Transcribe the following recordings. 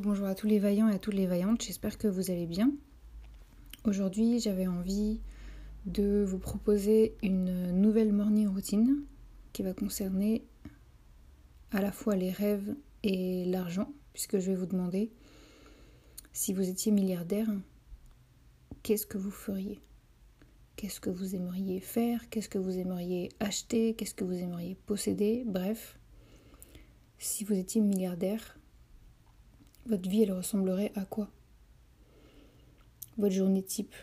Bonjour à tous les vaillants et à toutes les vaillantes, j'espère que vous allez bien. Aujourd'hui, j'avais envie de vous proposer une nouvelle morning routine qui va concerner à la fois les rêves et l'argent, puisque je vais vous demander si vous étiez milliardaire, qu'est-ce que vous feriez? Qu'est-ce que vous aimeriez faire? Qu'est-ce que vous aimeriez acheter? Qu'est-ce que vous aimeriez posséder? Bref, si vous étiez milliardaire, votre vie, elle ressemblerait à quoi? Votre journée type?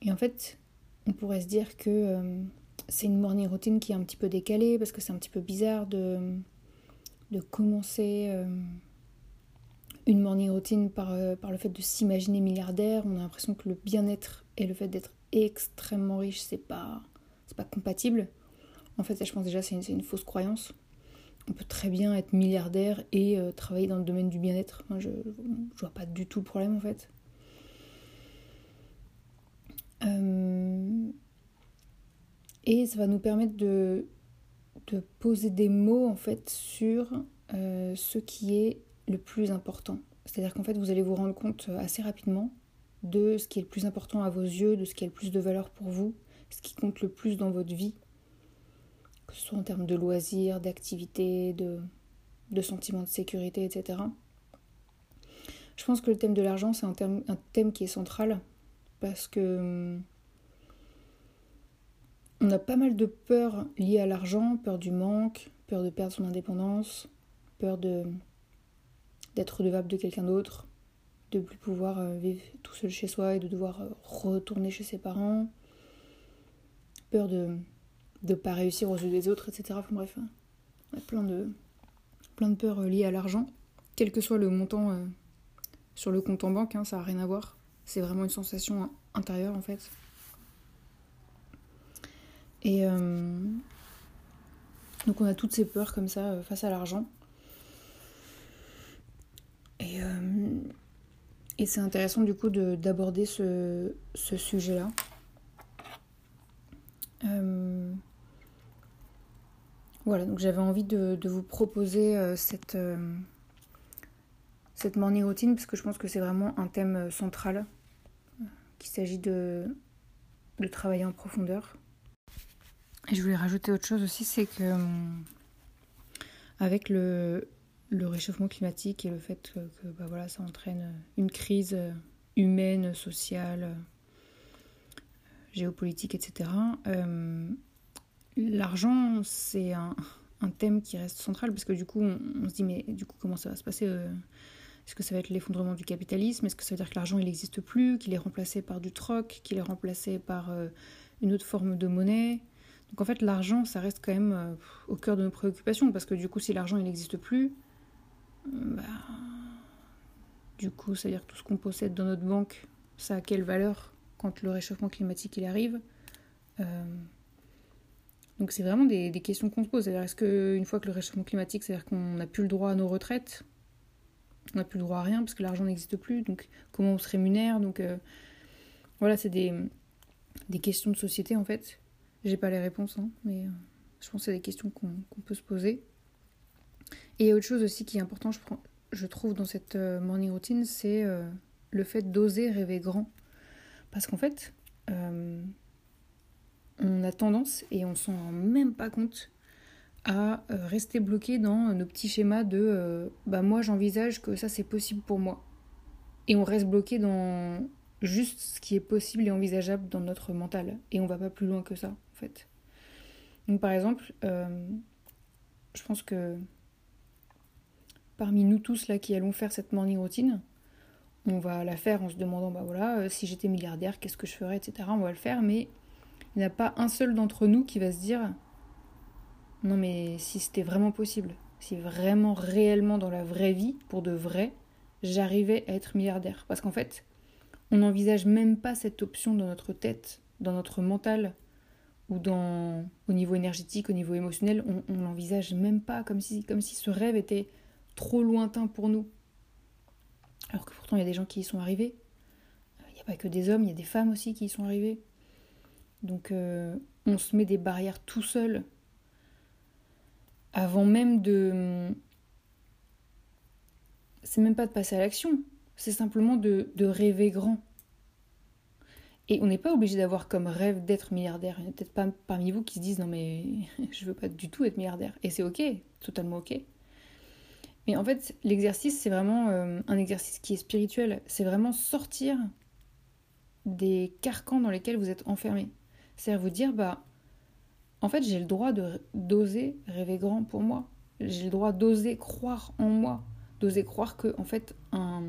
Et en fait, on pourrait se dire que euh, c'est une morning routine qui est un petit peu décalée parce que c'est un petit peu bizarre de, commencer euh, une morning routine par, euh, par le fait de s'imaginer milliardaire. On a l'impression que le bien-être et le fait d'être extrêmement riche, c'est pas, pas compatible. En fait, je pense déjà c'est une, fausse croyance. On peut très bien être milliardaire et euh, travailler dans le domaine du bien-être. je, je vois pas du tout le problème en fait. Euh, et ça va nous permettre de, poser des mots en fait sur euh, ce qui est le plus important. C'est-à-dire qu'en fait vous allez vous rendre compte assez rapidement de ce qui est le plus important à vos yeux, de ce qui a le plus de valeur pour vous, ce qui compte le plus dans votre vie, que ce soit en termes de loisirs, d'activités, de, sentiments de sécurité, etc. Je pense que le thème de l'argent, c'est un thème, qui est central parce que hum, on a pas mal de peurs liées à l'argent, peur du manque, peur de perdre son indépendance, peur d'être redevable de quelqu'un d'autre, de plus pouvoir euh, vivre tout seul chez soi et de devoir euh, retourner chez ses parents, peur de ne pas réussir aux yeux des autres, etc. Enfin bref, hein. on a plein de, plein de peurs euh, liées à l'argent, quel que soit le montant sur le compte en banque, hein, ça n'a rien à voir. C'est vraiment une sensation intérieure en fait. Et euh, donc on a toutes ces peurs comme ça euh, face à l'argent. Et, euh, et c'est intéressant du coup d'aborder ce, ce sujet-là. Voilà, donc j'avais envie de, vous proposer cette, cette morning routine parce que je pense que c'est vraiment un thème central qu'il s'agit de, de travailler en profondeur. Et je voulais rajouter autre chose aussi, c'est que avec le, le, réchauffement climatique et le fait que, bah voilà, ça entraîne une crise humaine, sociale, géopolitique, etc. Euh, L'argent, c'est un, thème qui reste central parce que du coup, on, se dit mais du coup, comment ça va se passer euh, Est-ce que ça va être l'effondrement du capitalisme Est-ce que ça veut dire que l'argent il n'existe plus, qu'il est remplacé par du troc, qu'il est remplacé par euh, une autre forme de monnaie? Donc en fait, l'argent, ça reste quand même euh, au cœur de nos préoccupations, parce que du coup, si l'argent il n'existe plus, bah, du coup, c'est-à-dire que tout ce qu'on possède dans notre banque, ça a quelle valeur quand le réchauffement climatique il arrive Donc c'est vraiment des, questions qu'on se pose. C'est-à-dire, est-ce qu'une fois que le réchauffement climatique, c'est-à-dire qu'on n'a plus le droit à nos retraites, on n'a plus le droit à rien parce que l'argent n'existe plus, donc comment on se rémunère? Donc voilà, c'est des, des questions de société en fait j'ai pas les réponses, hein, mais euh, je pense que c'est des questions qu'on peut se poser. Et il y a autre chose aussi qui est important, je, trouve, dans cette euh, morning routine, c'est euh, le fait d'oser rêver grand. Parce qu'en fait, euh, on a tendance, et on s'en rend même pas compte, à rester bloqué dans nos petits schémas de bah moi j'envisage que ça c'est possible pour moi. Et on reste bloqué dans juste ce qui est possible et envisageable dans notre mental. Et on va pas plus loin que ça, en fait. Donc par exemple, euh, je pense que parmi nous tous là qui allons faire cette morning routine, on va la faire en se demandant, bah voilà, euh, si j'étais milliardaire, qu'est-ce que je ferais, etc. On va le faire, mais il n'y a pas un seul d'entre nous qui va se dire, non mais si c'était vraiment possible, si vraiment réellement dans la vraie vie, pour de vrai, j'arrivais à être milliardaire. Parce qu'en fait, on n'envisage même pas cette option dans notre tête, dans notre mental, ou dans, au niveau énergétique, au niveau émotionnel, on, l'envisage même pas, comme si, comme si ce rêve était trop lointain pour nous. Alors que pourtant, il y a des gens qui y sont arrivés. Il n'y a pas que des hommes, il y a des femmes aussi qui y sont arrivées. Donc, euh, on se met des barrières tout seul avant même de. C'est même pas de passer à l'action, c'est simplement de, rêver grand. Et on n'est pas obligé d'avoir comme rêve d'être milliardaire. Il n'y a peut-être pas parmi vous qui se disent non, mais je veux pas du tout être milliardaire. Et c'est ok, totalement ok. Mais en fait, l'exercice, c'est vraiment euh, un exercice qui est spirituel. C'est vraiment sortir des carcans dans lesquels vous êtes enfermé. C'est-à-dire vous dire, bah, en fait, j'ai le droit d'oser rêver grand pour moi. J'ai le droit d'oser croire en moi, d'oser croire que, en fait, un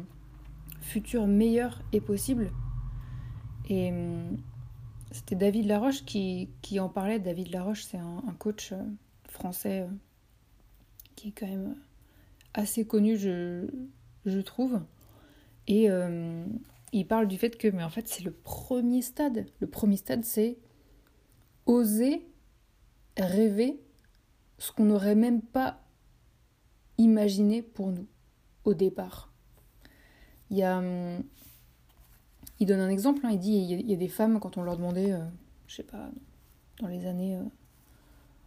futur meilleur est possible. Et hum, c'était David Laroche qui, en parlait. David Laroche, c'est un, coach euh, français euh, qui est quand même assez connu, je, je trouve. Et euh, il parle du fait que, mais en fait, c'est le premier stade. Le premier stade, c'est oser rêver ce qu'on n'aurait même pas imaginé pour nous au départ. Il y a, hum, il donne un exemple, hein, il dit il y, a, des femmes quand on leur demandait, euh, je sais pas, dans les années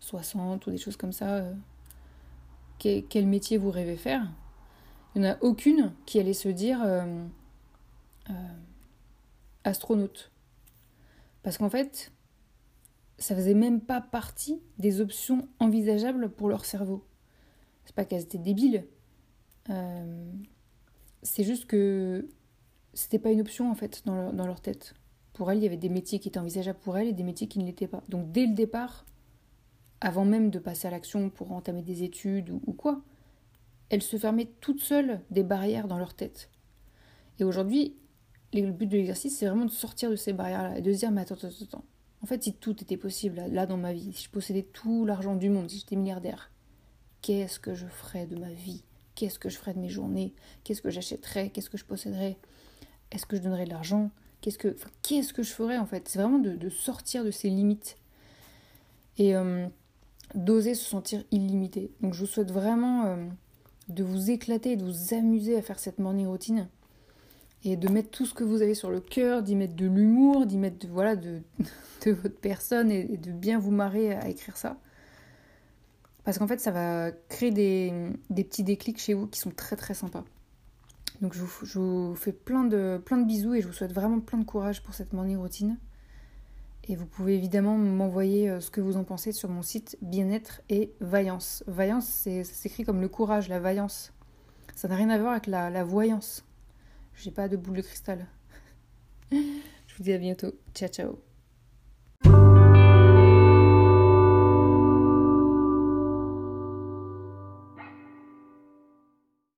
60 euh, ou des choses comme ça, quel, métier vous rêvez faire, il n'y en a aucune qui allait se dire euh, euh, astronaute. Parce qu'en fait, ça faisait même pas partie des options envisageables pour leur cerveau. C'est pas qu'elles étaient débiles. Euh, c'est juste que c'était pas une option en fait dans leur, dans leur tête. Pour elles, il y avait des métiers qui étaient envisageables pour elles et des métiers qui ne l'étaient pas. Donc dès le départ, avant même de passer à l'action pour entamer des études ou, quoi, elles se fermaient toutes seules des barrières dans leur tête. Et aujourd'hui, le but de l'exercice, c'est vraiment de sortir de ces barrières-là et de se dire, mais attends, attends, attends. En fait, si tout était possible là, dans ma vie, si je possédais tout l'argent du monde, si j'étais milliardaire, qu'est-ce que je ferais de ma vie? Qu'est-ce que je ferais de mes journées? Qu'est-ce que j'achèterais? Qu'est-ce que je posséderais? Est-ce que je donnerais de l'argent? Qu'est-ce que, qu'est-ce que je ferais en fait? C'est vraiment de, sortir de ces limites. Et euh, d'oser se sentir illimité. Donc je vous souhaite vraiment euh, de vous éclater, de vous amuser à faire cette morning routine et de mettre tout ce que vous avez sur le cœur, d'y mettre de l'humour, d'y mettre de, voilà, de, votre personne et, de bien vous marrer à écrire ça. Parce qu'en fait, ça va créer des, petits déclics chez vous qui sont très très sympas. Donc je vous, fais plein de, plein de bisous et je vous souhaite vraiment plein de courage pour cette morning routine. Et vous pouvez évidemment m'envoyer euh, ce que vous en pensez sur mon site Bien-être et Vaillance. Vaillance, ça s'écrit comme le courage, la vaillance. Ça n'a rien à voir avec la voyance. J'ai pas de boule de cristal. Je vous dis à bientôt. Ciao, ciao.